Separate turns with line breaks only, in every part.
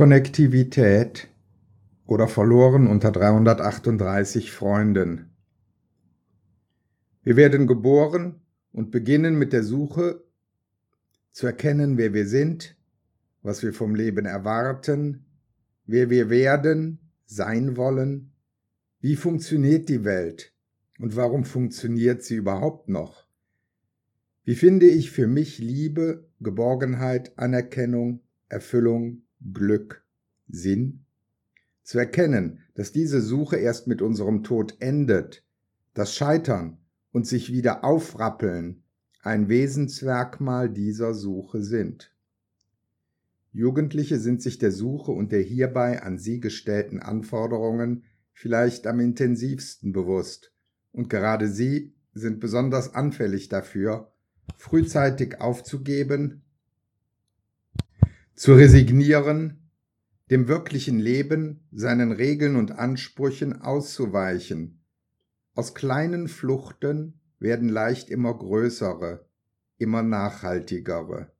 Konnektivität oder verloren unter 338 Freunden. Wir werden geboren und beginnen mit der Suche zu erkennen, wer wir sind, was wir vom Leben erwarten, wer wir werden, sein wollen, wie funktioniert die Welt und warum funktioniert sie überhaupt noch? Wie finde ich für mich Liebe, Geborgenheit, Anerkennung, Erfüllung, Glück, Sinn? Zu erkennen, dass diese Suche erst mit unserem Tod endet, das Scheitern und sich wieder aufrappeln ein Wesensmerkmal dieser Suche sind. Jugendliche sind sich der Suche und der hierbei an sie gestellten Anforderungen vielleicht am intensivsten bewusst, und gerade sie sind besonders anfällig dafür, frühzeitig aufzugeben zu resignieren, dem wirklichen Leben, seinen Regeln und Ansprüchen auszuweichen. Aus kleinen Fluchten werden leicht immer größere, immer nachhaltigere.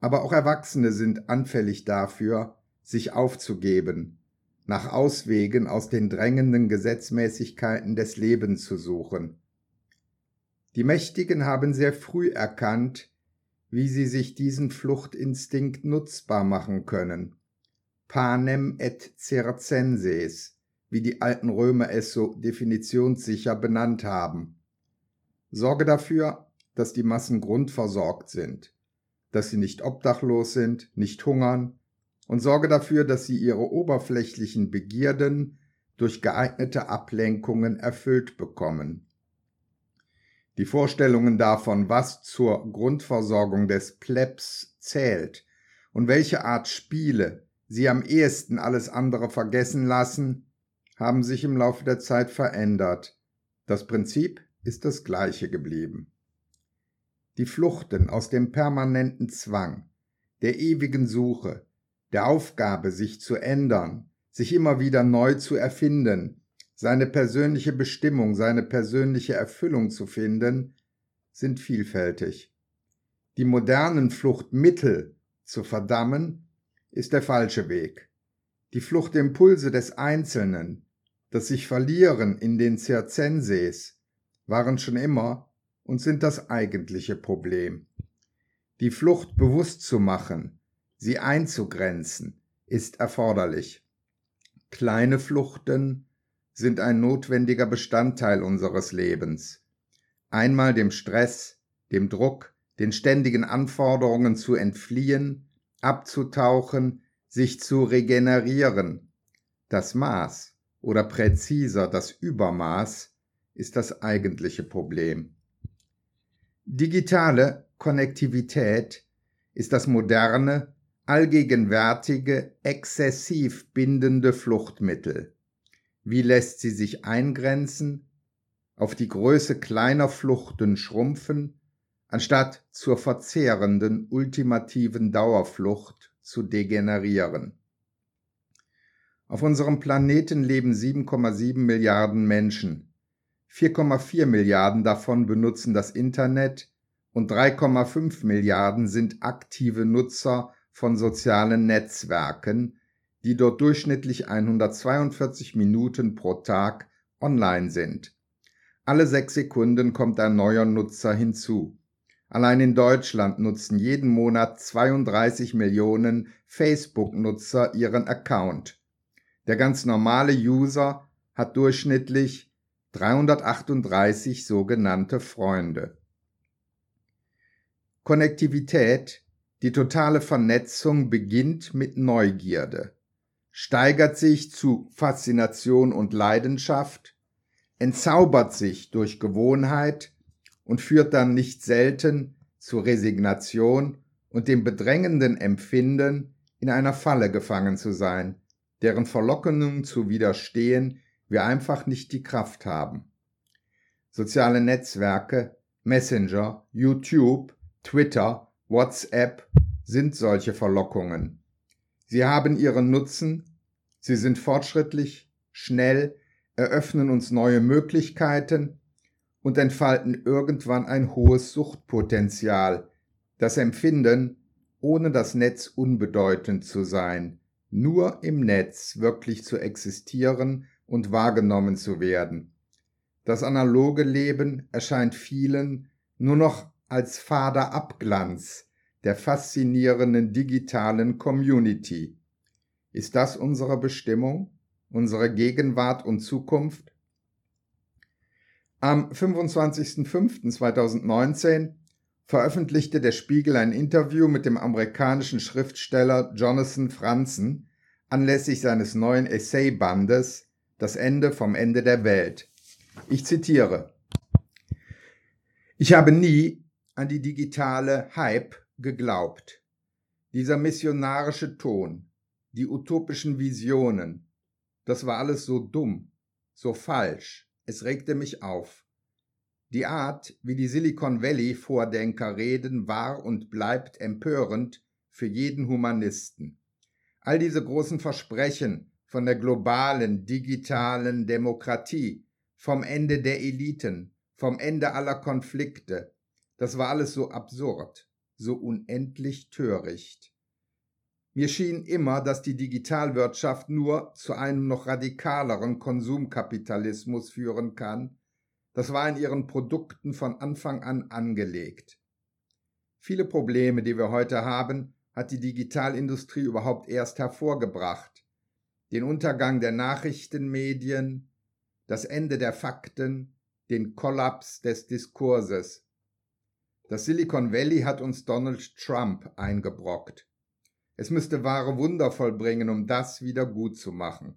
Aber auch Erwachsene sind anfällig dafür, sich aufzugeben, nach Auswegen aus den drängenden Gesetzmäßigkeiten des Lebens zu suchen. Die Mächtigen haben sehr früh erkannt, wie sie sich diesen Fluchtinstinkt nutzbar machen können. Panem et circenses, wie die alten Römer es so definitionssicher benannt haben. Sorge dafür, dass die Massen grundversorgt sind, dass sie nicht obdachlos sind, nicht hungern, und sorge dafür, dass sie ihre oberflächlichen Begierden durch geeignete Ablenkungen erfüllt bekommen. Die Vorstellungen davon, was zur Grundversorgung des Plebs zählt und welche Art Spiele sie am ehesten alles andere vergessen lassen, haben sich im Laufe der Zeit verändert. Das Prinzip ist das gleiche geblieben. Die Fluchten aus dem permanenten Zwang, der ewigen Suche, der Aufgabe, sich zu ändern, sich immer wieder neu zu erfinden, seine persönliche Bestimmung, seine persönliche Erfüllung zu finden, sind vielfältig. Die modernen Fluchtmittel zu verdammen, ist der falsche Weg. Die Fluchtimpulse des Einzelnen, das sich verlieren in den Circenses, waren schon immer und sind das eigentliche Problem. Die Flucht bewusst zu machen, sie einzugrenzen, ist erforderlich. Kleine Fluchten sind ein notwendiger Bestandteil unseres Lebens. Einmal dem Stress, dem Druck, den ständigen Anforderungen zu entfliehen, abzutauchen, sich zu regenerieren. Das Maß oder präziser das Übermaß ist das eigentliche Problem. Digitale Konnektivität ist das moderne, allgegenwärtige, exzessiv bindende Fluchtmittel. Wie lässt sie sich eingrenzen, auf die Größe kleiner Fluchten schrumpfen, anstatt zur verzehrenden ultimativen Dauerflucht zu degenerieren. Auf unserem Planeten leben 7,7 Milliarden Menschen. 4,4 Milliarden davon benutzen das Internet und 3,5 Milliarden sind aktive Nutzer von sozialen Netzwerken, die dort durchschnittlich 142 Minuten pro Tag online sind. Alle sechs Sekunden kommt ein neuer Nutzer hinzu. Allein in Deutschland nutzen jeden Monat 32 Millionen Facebook-Nutzer ihren Account. Der ganz normale User hat durchschnittlich 338 sogenannte Freunde. Konnektivität, die totale Vernetzung beginnt mit Neugierde steigert sich zu Faszination und Leidenschaft, entzaubert sich durch Gewohnheit und führt dann nicht selten zu Resignation und dem bedrängenden Empfinden, in einer Falle gefangen zu sein, deren Verlockungen zu widerstehen wir einfach nicht die Kraft haben. Soziale Netzwerke, Messenger, YouTube, Twitter, WhatsApp sind solche Verlockungen. Sie haben ihren Nutzen, sie sind fortschrittlich, schnell, eröffnen uns neue Möglichkeiten und entfalten irgendwann ein hohes Suchtpotenzial, das Empfinden, ohne das Netz unbedeutend zu sein, nur im Netz wirklich zu existieren und wahrgenommen zu werden. Das analoge Leben erscheint vielen nur noch als fader Abglanz der faszinierenden digitalen Community. Ist das unsere Bestimmung, unsere Gegenwart und Zukunft? Am 25.05.2019 veröffentlichte der Spiegel ein Interview mit dem amerikanischen Schriftsteller Jonathan Franzen anlässlich seines neuen Essaybandes Das Ende vom Ende der Welt. Ich zitiere Ich habe nie an die digitale Hype geglaubt. Dieser missionarische Ton, die utopischen Visionen, das war alles so dumm, so falsch, es regte mich auf. Die Art, wie die Silicon Valley Vordenker reden, war und bleibt empörend für jeden Humanisten. All diese großen Versprechen von der globalen, digitalen Demokratie, vom Ende der Eliten, vom Ende aller Konflikte, das war alles so absurd, so unendlich töricht. Mir schien immer, dass die Digitalwirtschaft nur zu einem noch radikaleren Konsumkapitalismus führen kann. Das war in ihren Produkten von Anfang an angelegt. Viele Probleme, die wir heute haben, hat die Digitalindustrie überhaupt erst hervorgebracht. Den Untergang der Nachrichtenmedien, das Ende der Fakten, den Kollaps des Diskurses. Das Silicon Valley hat uns Donald Trump eingebrockt. Es müsste wahre Wunder vollbringen, um das wieder gut zu machen.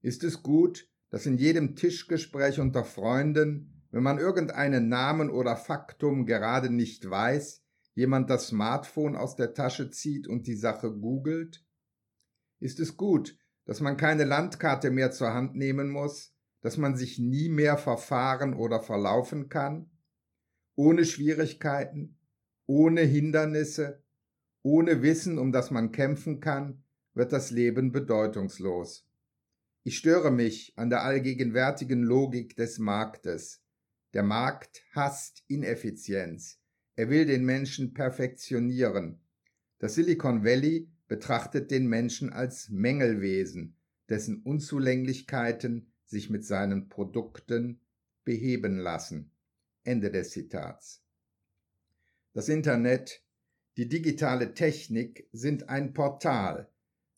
Ist es gut, dass in jedem Tischgespräch unter Freunden, wenn man irgendeinen Namen oder Faktum gerade nicht weiß, jemand das Smartphone aus der Tasche zieht und die Sache googelt? Ist es gut, dass man keine Landkarte mehr zur Hand nehmen muss, dass man sich nie mehr verfahren oder verlaufen kann? Ohne Schwierigkeiten, ohne Hindernisse, ohne Wissen, um das man kämpfen kann, wird das Leben bedeutungslos. Ich störe mich an der allgegenwärtigen Logik des Marktes. Der Markt hasst Ineffizienz. Er will den Menschen perfektionieren. Das Silicon Valley betrachtet den Menschen als Mängelwesen, dessen Unzulänglichkeiten sich mit seinen Produkten beheben lassen. Ende des Zitats. Das Internet die digitale Technik sind ein Portal,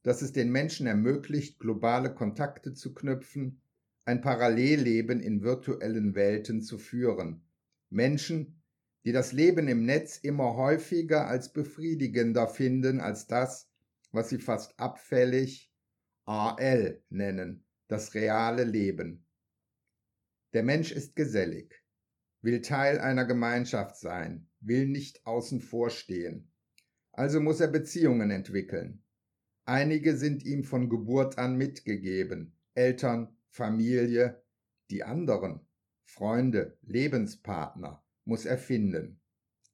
das es den Menschen ermöglicht, globale Kontakte zu knüpfen, ein Parallelleben in virtuellen Welten zu führen. Menschen, die das Leben im Netz immer häufiger als befriedigender finden als das, was sie fast abfällig AL nennen, das reale Leben. Der Mensch ist gesellig, will Teil einer Gemeinschaft sein, will nicht außen vor stehen. Also muss er Beziehungen entwickeln. Einige sind ihm von Geburt an mitgegeben, Eltern, Familie, die anderen, Freunde, Lebenspartner, muss er finden,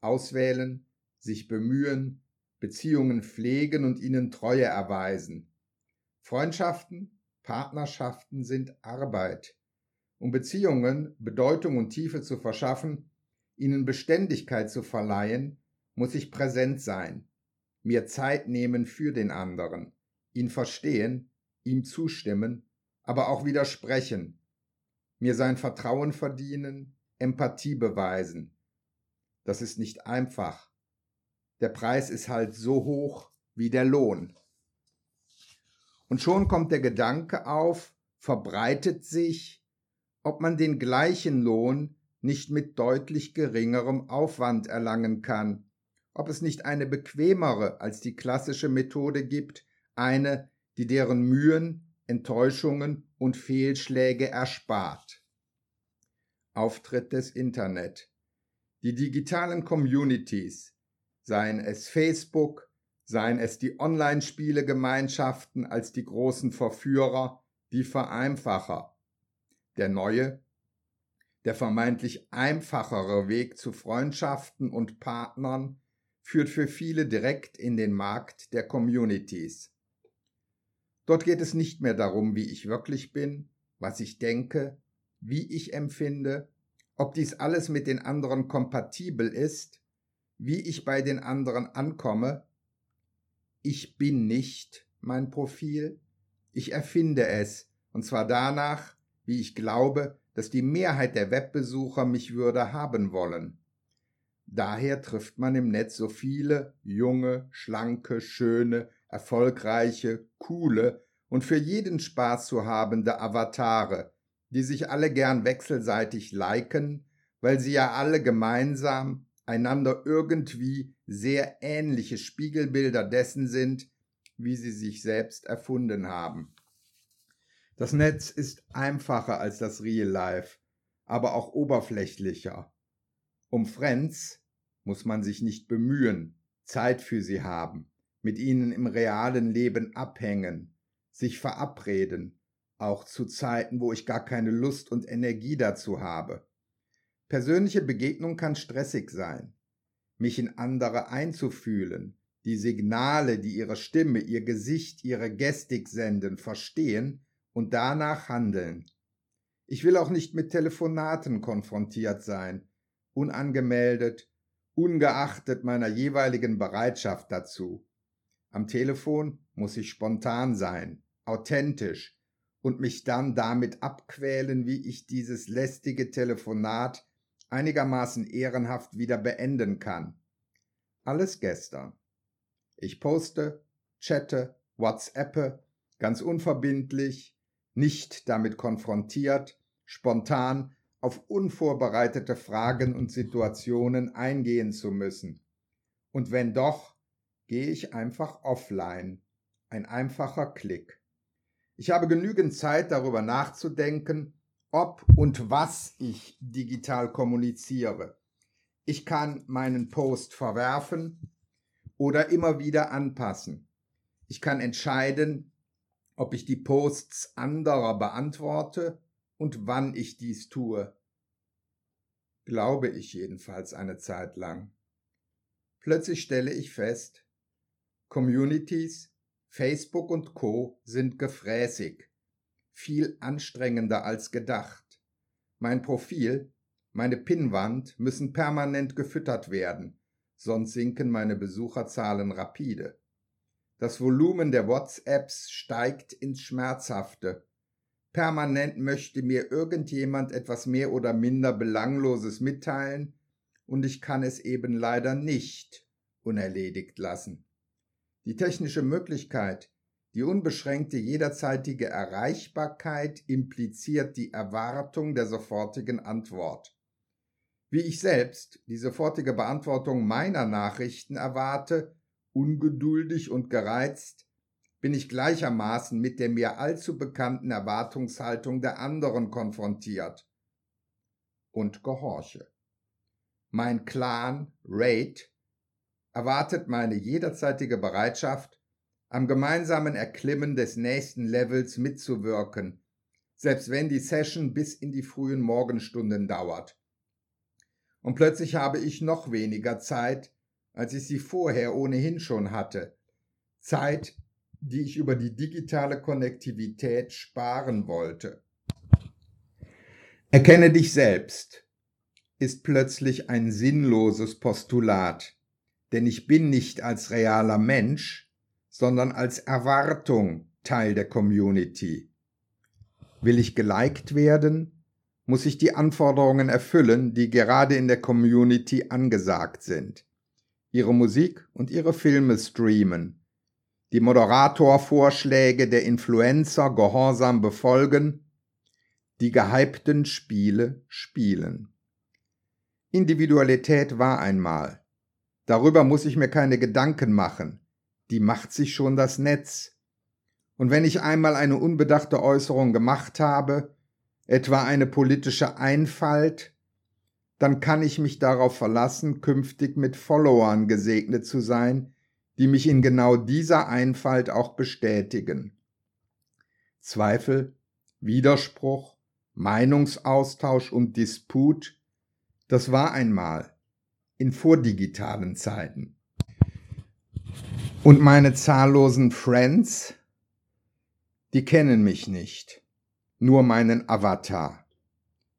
auswählen, sich bemühen, Beziehungen pflegen und ihnen Treue erweisen. Freundschaften, Partnerschaften sind Arbeit. Um Beziehungen Bedeutung und Tiefe zu verschaffen, ihnen Beständigkeit zu verleihen, muss ich präsent sein, mir Zeit nehmen für den anderen, ihn verstehen, ihm zustimmen, aber auch widersprechen, mir sein Vertrauen verdienen, Empathie beweisen. Das ist nicht einfach. Der Preis ist halt so hoch wie der Lohn. Und schon kommt der Gedanke auf, verbreitet sich, ob man den gleichen Lohn nicht mit deutlich geringerem Aufwand erlangen kann, ob es nicht eine bequemere als die klassische Methode gibt, eine, die deren Mühen, Enttäuschungen und Fehlschläge erspart. Auftritt des Internet. Die digitalen Communities, seien es Facebook, seien es die Online-Spiele-Gemeinschaften als die großen Verführer, die Vereinfacher. Der neue, der vermeintlich einfachere Weg zu Freundschaften und Partnern führt für viele direkt in den Markt der Communities. Dort geht es nicht mehr darum, wie ich wirklich bin, was ich denke, wie ich empfinde, ob dies alles mit den anderen kompatibel ist, wie ich bei den anderen ankomme, Ich bin nicht mein Profil, ich erfinde es, und zwar danach, wie ich glaube, dass die Mehrheit der Webbesucher mich würde haben wollen. Daher trifft man im Netz so viele junge, schlanke, schöne, erfolgreiche, coole und für jeden Spaß zu habende Avatare, die sich alle gern wechselseitig liken, weil sie ja alle gemeinsam einander irgendwie sehr ähnliche Spiegelbilder dessen sind, wie sie sich selbst erfunden haben. Das Netz ist einfacher als das Real Life, aber auch oberflächlicher. Um Friends muss man sich nicht bemühen, Zeit für sie haben, mit ihnen im realen Leben abhängen, sich verabreden, auch zu Zeiten, wo ich gar keine Lust und Energie dazu habe. Persönliche Begegnung kann stressig sein. Mich in andere einzufühlen, die Signale, die ihre Stimme, ihr Gesicht, ihre Gestik senden, verstehen und danach handeln. Ich will auch nicht mit Telefonaten konfrontiert sein, unangemeldet, ungeachtet meiner jeweiligen Bereitschaft dazu. Am Telefon muss ich spontan sein, authentisch und mich dann damit abquälen, wie ich dieses lästige Telefonat einigermaßen ehrenhaft wieder beenden kann. Alles gestern. Ich poste, chatte, WhatsAppe, ganz unverbindlich, nicht damit konfrontiert, spontan auf unvorbereitete Fragen und Situationen eingehen zu müssen. Und wenn doch, gehe ich einfach offline. Ein einfacher Klick. Ich habe genügend Zeit darüber nachzudenken, ob und was ich digital kommuniziere. Ich kann meinen Post verwerfen oder immer wieder anpassen. Ich kann entscheiden, ob ich die Posts anderer beantworte und wann ich dies tue. Glaube ich jedenfalls eine Zeit lang. Plötzlich stelle ich fest, Communities, Facebook und Co sind gefräßig, viel anstrengender als gedacht. Mein Profil, meine Pinnwand müssen permanent gefüttert werden, sonst sinken meine Besucherzahlen rapide. Das Volumen der WhatsApps steigt ins Schmerzhafte. Permanent möchte mir irgendjemand etwas mehr oder minder Belangloses mitteilen, und ich kann es eben leider nicht unerledigt lassen. Die technische Möglichkeit, die unbeschränkte jederzeitige Erreichbarkeit impliziert die Erwartung der sofortigen Antwort. Wie ich selbst die sofortige Beantwortung meiner Nachrichten erwarte, ungeduldig und gereizt, bin ich gleichermaßen mit der mir allzu bekannten Erwartungshaltung der anderen konfrontiert und gehorche. Mein Clan, Raid, erwartet meine jederzeitige Bereitschaft, am gemeinsamen Erklimmen des nächsten Levels mitzuwirken, selbst wenn die Session bis in die frühen Morgenstunden dauert. Und plötzlich habe ich noch weniger Zeit, als ich sie vorher ohnehin schon hatte. Zeit, die ich über die digitale Konnektivität sparen wollte. Erkenne dich selbst ist plötzlich ein sinnloses Postulat, denn ich bin nicht als realer Mensch, sondern als Erwartung Teil der Community. Will ich geliked werden, muss ich die Anforderungen erfüllen, die gerade in der Community angesagt sind. Ihre Musik und ihre Filme streamen, die Moderatorvorschläge der Influencer gehorsam befolgen, die gehypten Spiele spielen. Individualität war einmal. Darüber muss ich mir keine Gedanken machen. Die macht sich schon das Netz. Und wenn ich einmal eine unbedachte Äußerung gemacht habe, etwa eine politische Einfalt, dann kann ich mich darauf verlassen, künftig mit Followern gesegnet zu sein, die mich in genau dieser Einfalt auch bestätigen. Zweifel, Widerspruch, Meinungsaustausch und Disput, das war einmal in vordigitalen Zeiten. Und meine zahllosen Friends, die kennen mich nicht, nur meinen Avatar,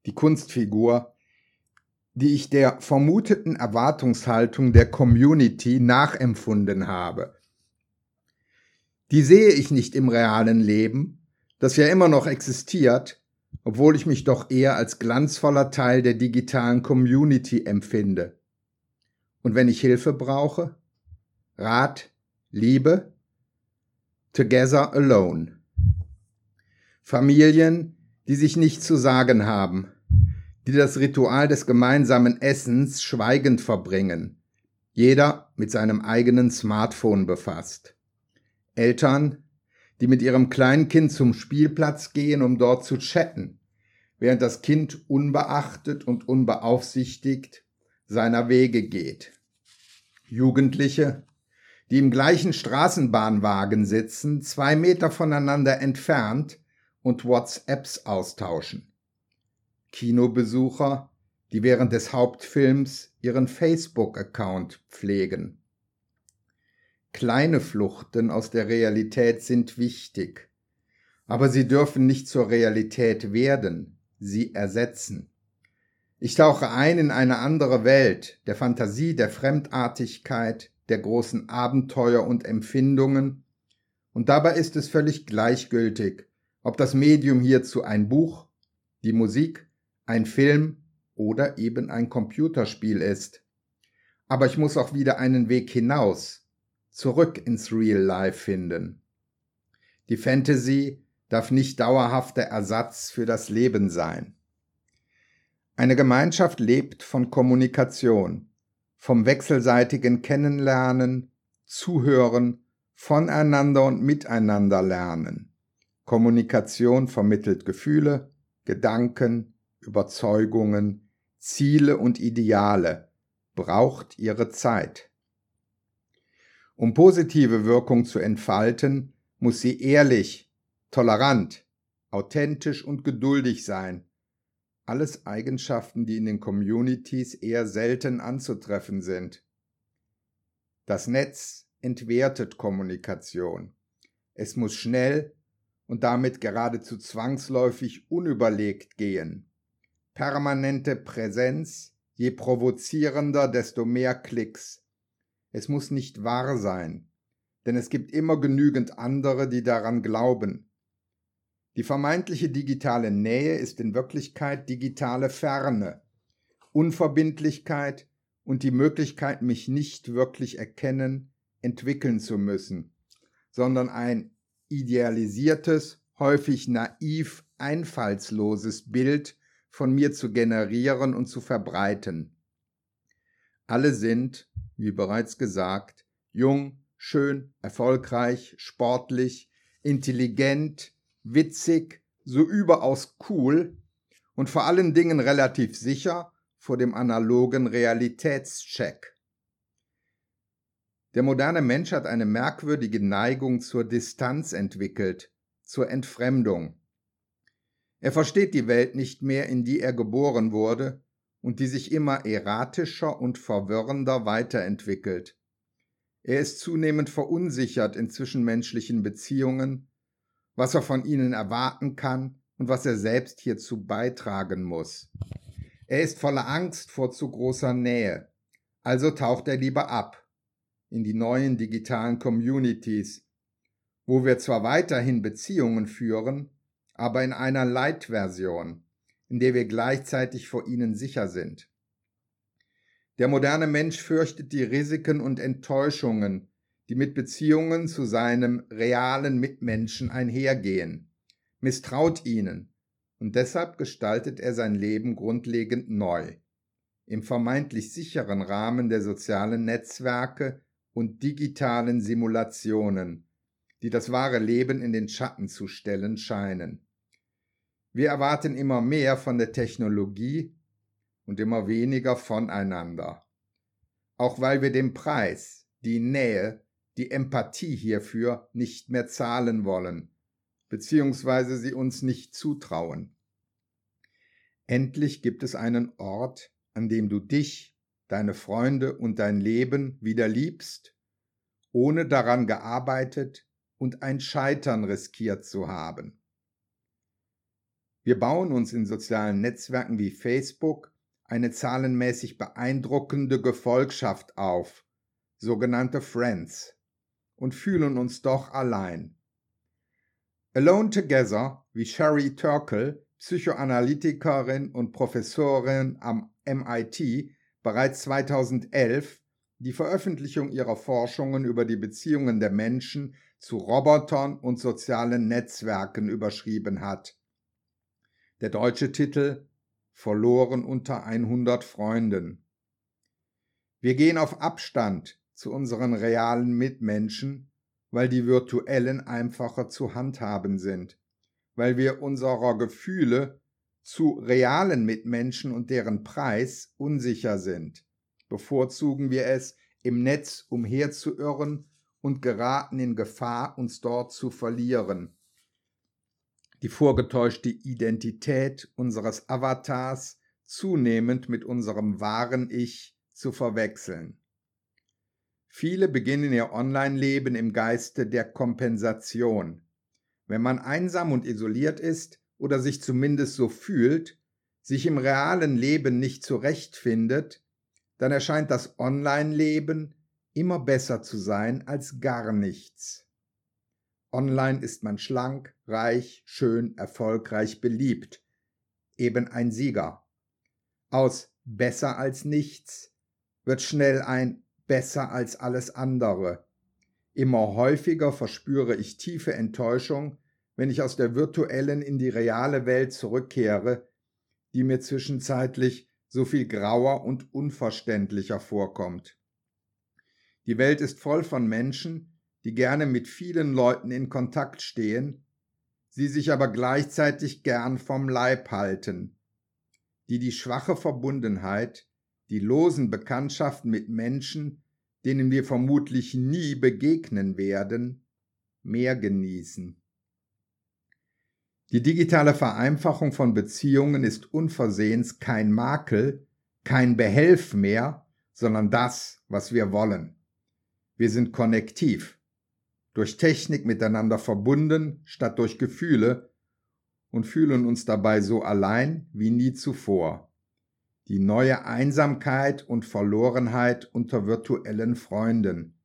die Kunstfigur, die ich der vermuteten Erwartungshaltung der Community nachempfunden habe. Die sehe ich nicht im realen Leben, das ja immer noch existiert, obwohl ich mich doch eher als glanzvoller Teil der digitalen Community empfinde. Und wenn ich Hilfe brauche? Rat, Liebe? Together alone. Familien, die sich nicht zu sagen haben, die das Ritual des gemeinsamen Essens schweigend verbringen, jeder mit seinem eigenen Smartphone befasst. Eltern, die mit ihrem kleinen Kind zum Spielplatz gehen, um dort zu chatten, während das Kind unbeachtet und unbeaufsichtigt seiner Wege geht. Jugendliche, die im gleichen Straßenbahnwagen sitzen, zwei Meter voneinander entfernt und WhatsApps austauschen. Kinobesucher, die während des Hauptfilms ihren Facebook-Account pflegen. Kleine Fluchten aus der Realität sind wichtig, aber sie dürfen nicht zur Realität werden, sie ersetzen. Ich tauche ein in eine andere Welt der Fantasie, der Fremdartigkeit, der großen Abenteuer und Empfindungen, und dabei ist es völlig gleichgültig, ob das Medium hierzu ein Buch, die Musik, ein Film oder eben ein Computerspiel ist. Aber ich muss auch wieder einen Weg hinaus, zurück ins Real Life finden. Die Fantasy darf nicht dauerhafter Ersatz für das Leben sein. Eine Gemeinschaft lebt von Kommunikation, vom wechselseitigen Kennenlernen, Zuhören, voneinander und miteinander lernen. Kommunikation vermittelt Gefühle, Gedanken, Überzeugungen, Ziele und Ideale, braucht ihre Zeit. Um positive Wirkung zu entfalten, muss sie ehrlich, tolerant, authentisch und geduldig sein. Alles Eigenschaften, die in den Communities eher selten anzutreffen sind. Das Netz entwertet Kommunikation. Es muss schnell und damit geradezu zwangsläufig unüberlegt gehen. Permanente Präsenz, je provozierender, desto mehr Klicks. Es muss nicht wahr sein, denn es gibt immer genügend andere, die daran glauben. Die vermeintliche digitale Nähe ist in Wirklichkeit digitale Ferne, Unverbindlichkeit und die Möglichkeit, mich nicht wirklich erkennen, entwickeln zu müssen, sondern ein idealisiertes, häufig naiv einfallsloses Bild von mir zu generieren und zu verbreiten. Alle sind, wie bereits gesagt, jung, schön, erfolgreich, sportlich, intelligent, witzig, so überaus cool und vor allen Dingen relativ sicher vor dem analogen Realitätscheck. Der moderne Mensch hat eine merkwürdige Neigung zur Distanz entwickelt, zur Entfremdung. Er versteht die Welt nicht mehr, in die er geboren wurde und die sich immer erratischer und verwirrender weiterentwickelt. Er ist zunehmend verunsichert in zwischenmenschlichen Beziehungen, was er von ihnen erwarten kann und was er selbst hierzu beitragen muss. Er ist voller Angst vor zu großer Nähe, also taucht er lieber ab in die neuen digitalen Communities, wo wir zwar weiterhin Beziehungen führen, aber in einer Light-Version, in der wir gleichzeitig vor ihnen sicher sind. Der moderne Mensch fürchtet die Risiken und Enttäuschungen, die mit Beziehungen zu seinem realen Mitmenschen einhergehen, misstraut ihnen, und deshalb gestaltet er sein Leben grundlegend neu, im vermeintlich sicheren Rahmen der sozialen Netzwerke und digitalen Simulationen, die das wahre Leben in den Schatten zu stellen scheinen. Wir erwarten immer mehr von der Technologie und immer weniger voneinander. Auch weil wir den Preis, die Nähe, die Empathie hierfür nicht mehr zahlen wollen, beziehungsweise sie uns nicht zutrauen. Endlich gibt es einen Ort, an dem du dich deine Freunde und dein Leben wieder liebst, ohne daran gearbeitet und ein Scheitern riskiert zu haben. Wir bauen uns in sozialen Netzwerken wie Facebook eine zahlenmäßig beeindruckende Gefolgschaft auf, sogenannte Friends, und fühlen uns doch allein. Alone Together, wie Sherry Turkle, Psychoanalytikerin und Professorin am MIT, bereits 2011 die Veröffentlichung ihrer Forschungen über die Beziehungen der Menschen zu Robotern und sozialen Netzwerken überschrieben hat. Der deutsche Titel Verloren unter 100 Freunden. Wir gehen auf Abstand zu unseren realen Mitmenschen, weil die virtuellen einfacher zu handhaben sind, weil wir unserer Gefühle zu realen Mitmenschen und deren Preis unsicher sind bevorzugen wir es, im Netz umherzuirren und geraten in Gefahr, uns dort zu verlieren. Die vorgetäuschte Identität unseres Avatars zunehmend mit unserem wahren Ich zu verwechseln. Viele beginnen ihr Online-Leben im Geiste der Kompensation. Wenn man einsam und isoliert ist oder sich zumindest so fühlt, sich im realen Leben nicht zurechtfindet, dann erscheint das Online-Leben immer besser zu sein als gar nichts. Online ist man schlank, reich, schön, erfolgreich, beliebt, eben ein Sieger. Aus besser als nichts wird schnell ein besser als alles andere. Immer häufiger verspüre ich tiefe Enttäuschung, wenn ich aus der virtuellen in die reale Welt zurückkehre, die mir zwischenzeitlich so viel grauer und unverständlicher vorkommt. Die Welt ist voll von Menschen, die gerne mit vielen Leuten in Kontakt stehen, sie sich aber gleichzeitig gern vom Leib halten, die die schwache Verbundenheit, die losen Bekanntschaften mit Menschen, denen wir vermutlich nie begegnen werden, mehr genießen. Die digitale Vereinfachung von Beziehungen ist unversehens kein Makel, kein Behelf mehr, sondern das, was wir wollen. Wir sind konnektiv, durch Technik miteinander verbunden statt durch Gefühle und fühlen uns dabei so allein wie nie zuvor. Die neue Einsamkeit und Verlorenheit unter virtuellen Freunden.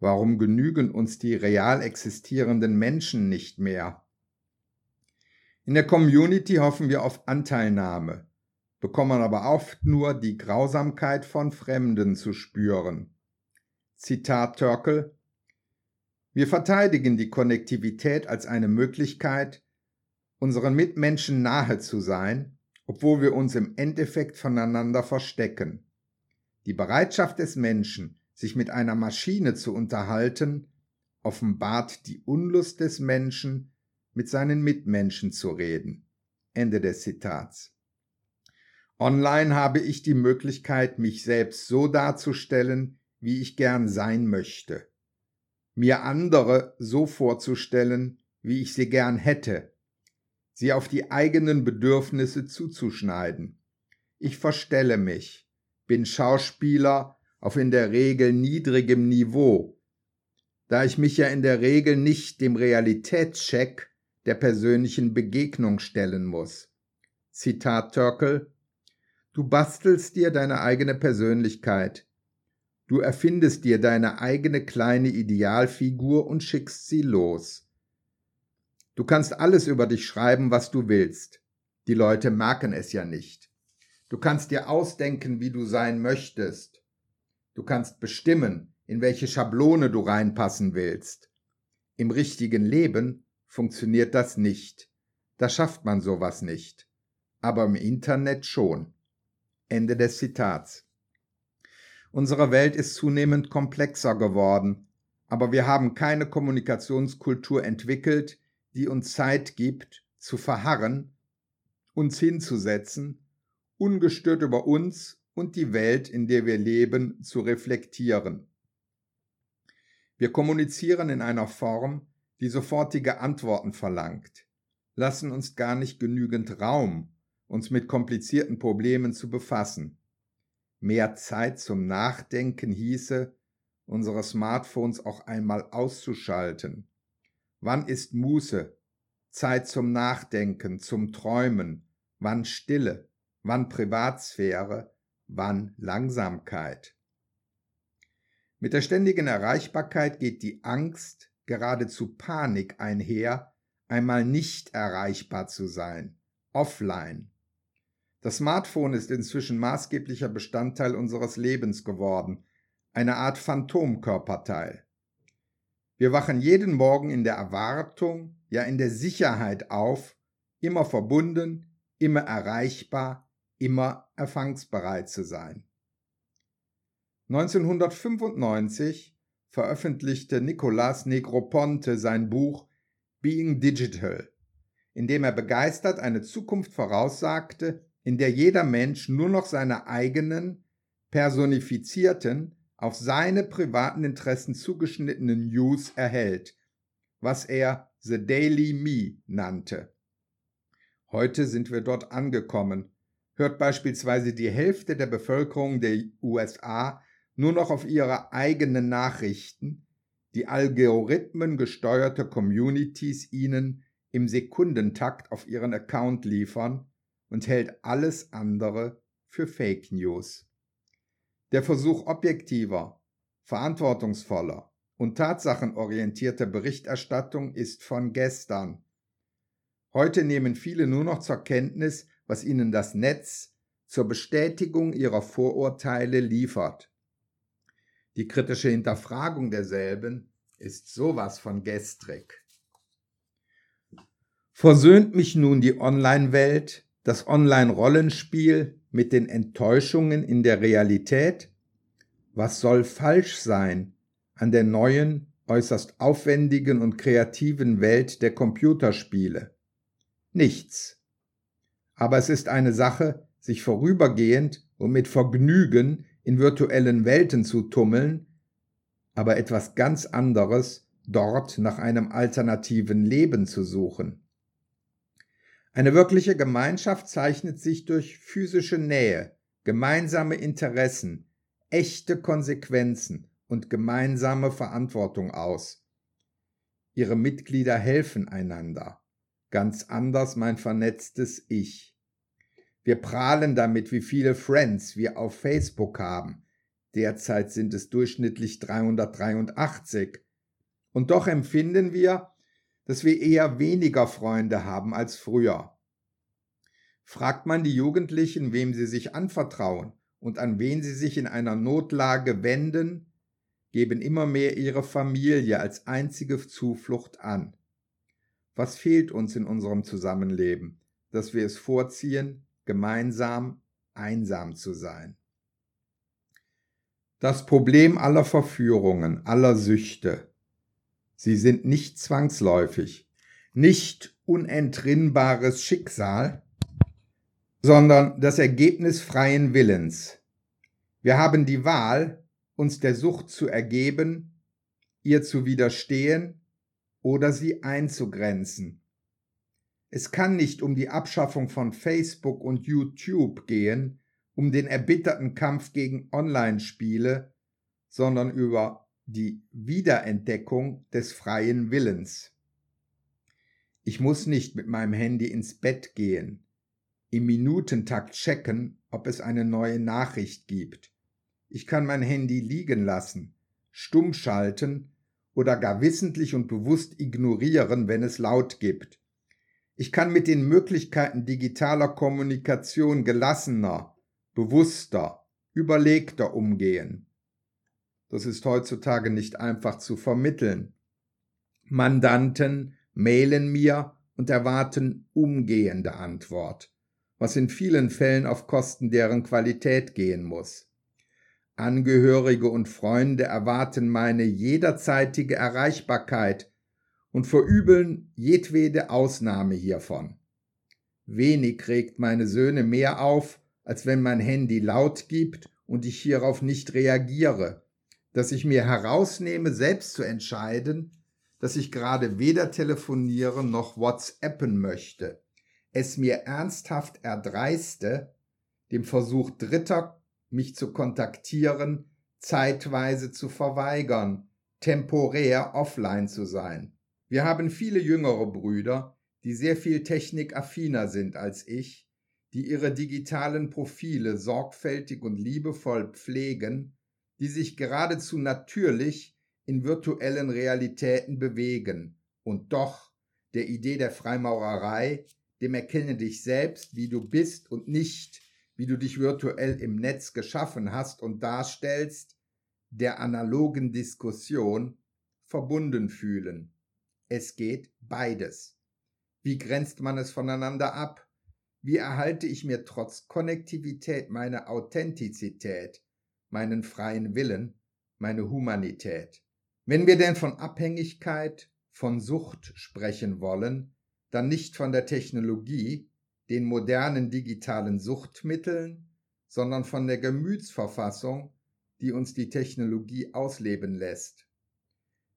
Warum genügen uns die real existierenden Menschen nicht mehr? In der Community hoffen wir auf Anteilnahme, bekommen aber oft nur die Grausamkeit von Fremden zu spüren. Zitat Törkel Wir verteidigen die Konnektivität als eine Möglichkeit, unseren Mitmenschen nahe zu sein, obwohl wir uns im Endeffekt voneinander verstecken. Die Bereitschaft des Menschen, sich mit einer Maschine zu unterhalten, offenbart die Unlust des Menschen, mit seinen Mitmenschen zu reden. Ende des Zitats. Online habe ich die Möglichkeit, mich selbst so darzustellen, wie ich gern sein möchte. Mir andere so vorzustellen, wie ich sie gern hätte. Sie auf die eigenen Bedürfnisse zuzuschneiden. Ich verstelle mich, bin Schauspieler auf in der Regel niedrigem Niveau, da ich mich ja in der Regel nicht dem Realitätscheck der persönlichen Begegnung stellen muss. Zitat Törkel Du bastelst dir deine eigene Persönlichkeit. Du erfindest dir deine eigene kleine Idealfigur und schickst sie los. Du kannst alles über dich schreiben, was du willst. Die Leute merken es ja nicht. Du kannst dir ausdenken, wie du sein möchtest. Du kannst bestimmen, in welche Schablone du reinpassen willst. Im richtigen Leben funktioniert das nicht. Da schafft man sowas nicht. Aber im Internet schon. Ende des Zitats. Unsere Welt ist zunehmend komplexer geworden, aber wir haben keine Kommunikationskultur entwickelt, die uns Zeit gibt, zu verharren, uns hinzusetzen, ungestört über uns und die Welt, in der wir leben, zu reflektieren. Wir kommunizieren in einer Form, die sofortige Antworten verlangt, lassen uns gar nicht genügend Raum, uns mit komplizierten Problemen zu befassen. Mehr Zeit zum Nachdenken hieße, unsere Smartphones auch einmal auszuschalten. Wann ist Muße? Zeit zum Nachdenken, zum Träumen. Wann Stille? Wann Privatsphäre? Wann Langsamkeit? Mit der ständigen Erreichbarkeit geht die Angst, geradezu Panik einher, einmal nicht erreichbar zu sein, offline. Das Smartphone ist inzwischen maßgeblicher Bestandteil unseres Lebens geworden, eine Art Phantomkörperteil. Wir wachen jeden Morgen in der Erwartung, ja in der Sicherheit auf, immer verbunden, immer erreichbar, immer erfangsbereit zu sein. 1995 veröffentlichte Nicolas Negroponte sein Buch Being Digital, in dem er begeistert eine Zukunft voraussagte, in der jeder Mensch nur noch seine eigenen, personifizierten, auf seine privaten Interessen zugeschnittenen News erhält, was er The Daily Me nannte. Heute sind wir dort angekommen, hört beispielsweise die Hälfte der Bevölkerung der USA nur noch auf ihre eigenen Nachrichten, die Algorithmen gesteuerte Communities ihnen im Sekundentakt auf ihren Account liefern und hält alles andere für Fake News. Der Versuch objektiver, verantwortungsvoller und tatsachenorientierter Berichterstattung ist von gestern. Heute nehmen viele nur noch zur Kenntnis, was ihnen das Netz zur Bestätigung ihrer Vorurteile liefert. Die kritische Hinterfragung derselben ist sowas von gestrig. Versöhnt mich nun die Online-Welt, das Online-Rollenspiel mit den Enttäuschungen in der Realität? Was soll falsch sein an der neuen, äußerst aufwendigen und kreativen Welt der Computerspiele? Nichts. Aber es ist eine Sache, sich vorübergehend und mit Vergnügen in virtuellen Welten zu tummeln, aber etwas ganz anderes dort nach einem alternativen Leben zu suchen. Eine wirkliche Gemeinschaft zeichnet sich durch physische Nähe, gemeinsame Interessen, echte Konsequenzen und gemeinsame Verantwortung aus. Ihre Mitglieder helfen einander. Ganz anders mein vernetztes Ich. Wir prahlen damit, wie viele Friends wir auf Facebook haben. Derzeit sind es durchschnittlich 383. Und doch empfinden wir, dass wir eher weniger Freunde haben als früher. Fragt man die Jugendlichen, wem sie sich anvertrauen und an wen sie sich in einer Notlage wenden, geben immer mehr ihre Familie als einzige Zuflucht an. Was fehlt uns in unserem Zusammenleben, dass wir es vorziehen, gemeinsam einsam zu sein? Das Problem aller Verführungen, aller Süchte, Sie sind nicht zwangsläufig, nicht unentrinnbares Schicksal, sondern das Ergebnis freien Willens. Wir haben die Wahl, uns der Sucht zu ergeben, ihr zu widerstehen oder sie einzugrenzen. Es kann nicht um die Abschaffung von Facebook und YouTube gehen, um den erbitterten Kampf gegen Online-Spiele, sondern über die Wiederentdeckung des freien Willens. Ich muss nicht mit meinem Handy ins Bett gehen, im Minutentakt checken, ob es eine neue Nachricht gibt. Ich kann mein Handy liegen lassen, stumm schalten oder gar wissentlich und bewusst ignorieren, wenn es laut gibt. Ich kann mit den Möglichkeiten digitaler Kommunikation gelassener, bewusster, überlegter umgehen. Das ist heutzutage nicht einfach zu vermitteln. Mandanten mailen mir und erwarten umgehende Antwort, was in vielen Fällen auf Kosten deren Qualität gehen muss. Angehörige und Freunde erwarten meine jederzeitige Erreichbarkeit und verübeln jedwede Ausnahme hiervon. Wenig regt meine Söhne mehr auf, als wenn mein Handy laut gibt und ich hierauf nicht reagiere dass ich mir herausnehme, selbst zu entscheiden, dass ich gerade weder telefonieren noch WhatsAppen möchte, es mir ernsthaft erdreiste, dem Versuch Dritter, mich zu kontaktieren, zeitweise zu verweigern, temporär offline zu sein. Wir haben viele jüngere Brüder, die sehr viel technikaffiner sind als ich, die ihre digitalen Profile sorgfältig und liebevoll pflegen die sich geradezu natürlich in virtuellen Realitäten bewegen und doch der Idee der Freimaurerei, dem Erkenne dich selbst, wie du bist und nicht, wie du dich virtuell im Netz geschaffen hast und darstellst, der analogen Diskussion verbunden fühlen. Es geht beides. Wie grenzt man es voneinander ab? Wie erhalte ich mir trotz Konnektivität meine Authentizität, meinen freien Willen, meine Humanität? Wenn wir denn von Abhängigkeit, von Sucht sprechen wollen, dann nicht von der Technologie, den modernen digitalen Suchtmitteln, sondern von der Gemütsverfassung, die uns die Technologie ausleben lässt.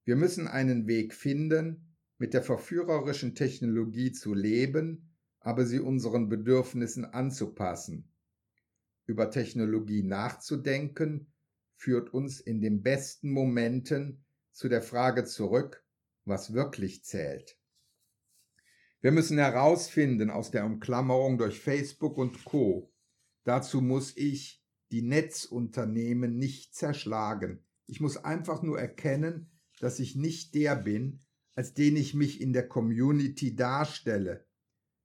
Wir müssen einen Weg finden, mit der verführerischen Technologie zu leben, aber sie unseren Bedürfnissen anzupassen. Über Technologie nachzudenken führt uns in den besten Momenten zu der Frage zurück, was wirklich zählt. Wir müssen herausfinden aus der Umklammerung durch Facebook und Co. Dazu muss ich die Netzunternehmen nicht zerschlagen. Ich muss einfach nur erkennen, dass ich nicht der bin, als den ich mich in der Community darstelle,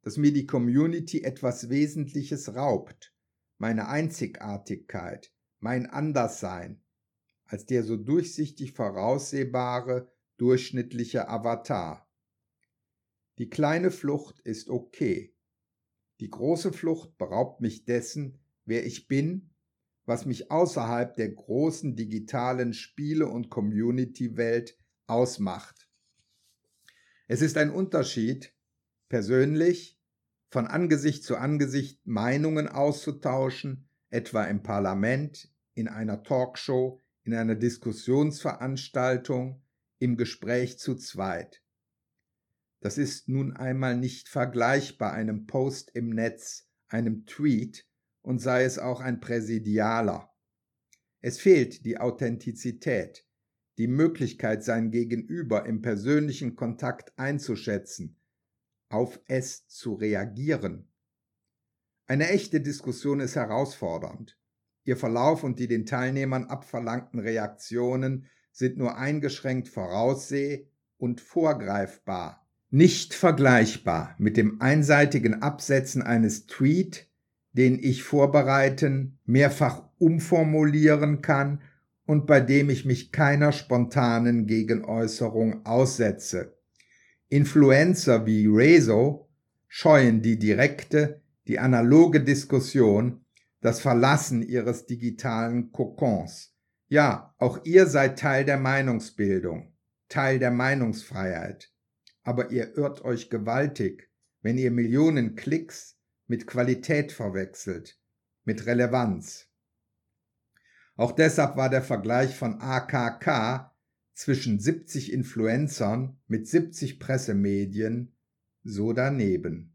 dass mir die Community etwas Wesentliches raubt, meine Einzigartigkeit, mein Anderssein, als der so durchsichtig voraussehbare, durchschnittliche Avatar. Die kleine Flucht ist okay. Die große Flucht beraubt mich dessen, wer ich bin, was mich außerhalb der großen digitalen Spiele- und Community-Welt ausmacht. Es ist ein Unterschied, persönlich von Angesicht zu Angesicht Meinungen auszutauschen, etwa im Parlament, in einer Talkshow, in einer Diskussionsveranstaltung, im Gespräch zu zweit. Das ist nun einmal nicht vergleichbar einem Post im Netz, einem Tweet und sei es auch ein Präsidialer. Es fehlt die Authentizität, die Möglichkeit, sein Gegenüber im persönlichen Kontakt einzuschätzen, auf es zu reagieren. Eine echte Diskussion ist herausfordernd. Ihr Verlauf und die den Teilnehmern abverlangten Reaktionen sind nur eingeschränkt vorausseh- und vorgreifbar, nicht vergleichbar mit dem einseitigen Absetzen eines Tweet, den ich vorbereiten, mehrfach umformulieren kann und bei dem ich mich keiner spontanen Gegenäußerung aussetze. Influencer wie Rezo scheuen die direkte, die analoge Diskussion, das Verlassen ihres digitalen Kokons. Ja, auch ihr seid Teil der Meinungsbildung, Teil der Meinungsfreiheit. Aber ihr irrt euch gewaltig, wenn ihr Millionen Klicks mit Qualität verwechselt, mit Relevanz. Auch deshalb war der Vergleich von AKK zwischen 70 Influencern mit 70 Pressemedien so daneben.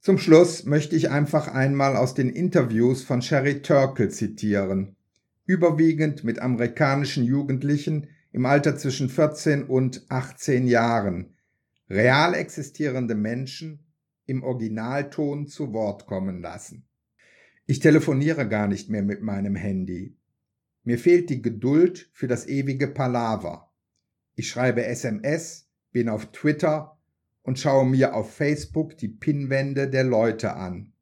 Zum Schluss möchte ich einfach einmal aus den Interviews von Sherry Turkle zitieren, überwiegend mit amerikanischen Jugendlichen im Alter zwischen 14 und 18 Jahren, real existierende Menschen im Originalton zu Wort kommen lassen. Ich telefoniere gar nicht mehr mit meinem Handy. Mir fehlt die Geduld für das ewige Palaver. Ich schreibe SMS, bin auf Twitter und schaue mir auf Facebook die Pinwände der Leute an.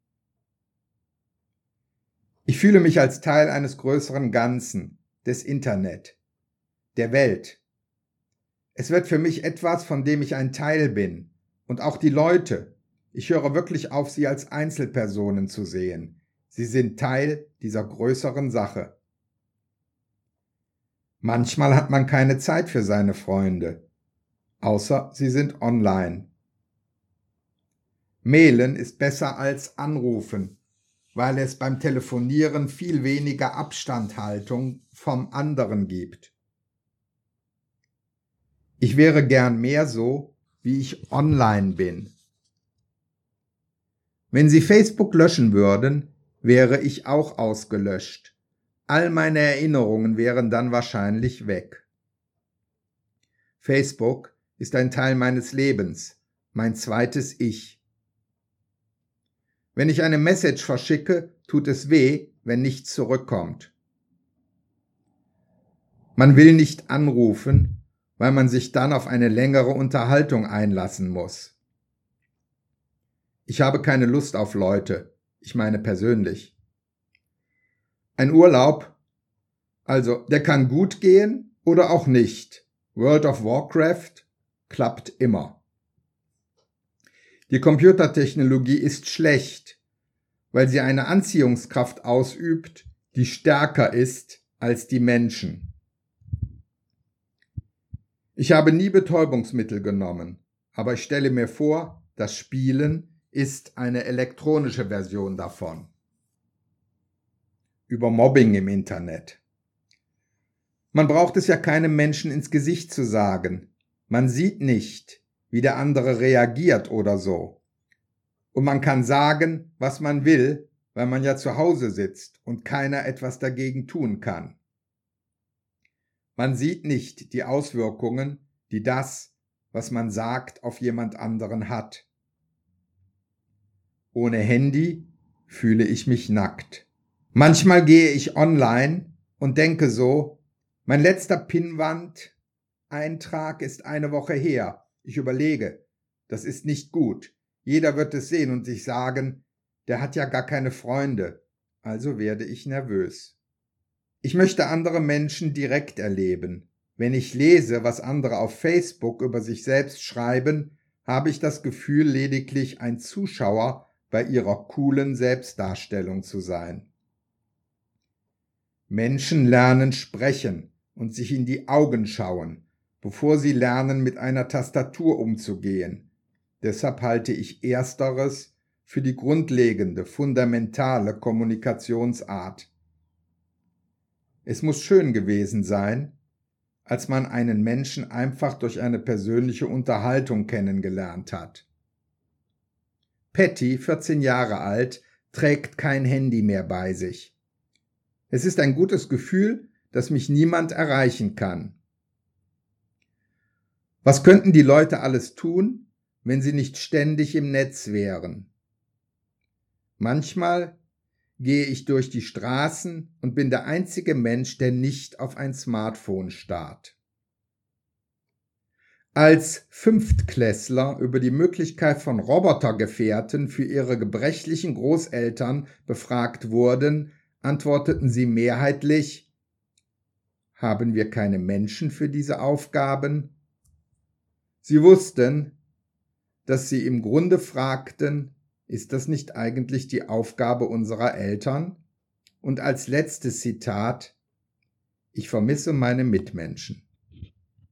Ich fühle mich als Teil eines größeren Ganzen, des Internet, der Welt. Es wird für mich etwas, von dem ich ein Teil bin, und auch die Leute. Ich höre wirklich auf, sie als Einzelpersonen zu sehen. Sie sind Teil dieser größeren Sache. Manchmal hat man keine Zeit für seine Freunde, außer sie sind online. Mailen ist besser als anrufen, weil es beim Telefonieren viel weniger Abstandhaltung vom anderen gibt. Ich wäre gern mehr so, wie ich online bin. Wenn Sie Facebook löschen würden, wäre ich auch ausgelöscht. All meine Erinnerungen wären dann wahrscheinlich weg. Facebook ist ein Teil meines Lebens, mein zweites Ich. Wenn ich eine Message verschicke, tut es weh, wenn nichts zurückkommt. Man will nicht anrufen, weil man sich dann auf eine längere Unterhaltung einlassen muss. Ich habe keine Lust auf Leute, ich meine persönlich. Ein Urlaub, also der kann gut gehen oder auch nicht. World of Warcraft klappt immer. Die Computertechnologie ist schlecht, weil sie eine Anziehungskraft ausübt, die stärker ist als die Menschen. Ich habe nie Betäubungsmittel genommen, aber ich stelle mir vor, das Spielen ist eine elektronische Version davon. Über Mobbing im Internet. Man braucht es ja keinem Menschen ins Gesicht zu sagen. Man sieht nicht, wie der andere reagiert oder so. Und man kann sagen, was man will, weil man ja zu Hause sitzt und keiner etwas dagegen tun kann. Man sieht nicht die Auswirkungen, die das, was man sagt, auf jemand anderen hat. Ohne Handy fühle ich mich nackt. Manchmal gehe ich online und denke so, mein letzter Pinnwand Eintrag ist eine Woche her. Ich überlege, das ist nicht gut. Jeder wird es sehen und sich sagen, der hat ja gar keine Freunde. Also werde ich nervös. Ich möchte andere Menschen direkt erleben. Wenn ich lese, was andere auf Facebook über sich selbst schreiben, habe ich das Gefühl, lediglich ein Zuschauer bei ihrer coolen Selbstdarstellung zu sein. Menschen lernen sprechen und sich in die Augen schauen, bevor sie lernen, mit einer Tastatur umzugehen. Deshalb halte ich ersteres für die grundlegende, fundamentale Kommunikationsart. Es muss schön gewesen sein, als man einen Menschen einfach durch eine persönliche Unterhaltung kennengelernt hat. Patty, 14 Jahre alt, trägt kein Handy mehr bei sich. Es ist ein gutes Gefühl, dass mich niemand erreichen kann. Was könnten die Leute alles tun, wenn sie nicht ständig im Netz wären? Manchmal gehe ich durch die Straßen und bin der einzige Mensch, der nicht auf ein Smartphone starrt. Als Fünftklässler über die Möglichkeit von Robotergefährten für ihre gebrechlichen Großeltern befragt wurden, antworteten sie mehrheitlich Haben wir keine Menschen für diese Aufgaben? Sie wussten, dass sie im Grunde fragten, ist das nicht eigentlich die Aufgabe unserer Eltern? Und als letztes Zitat, ich vermisse meine Mitmenschen.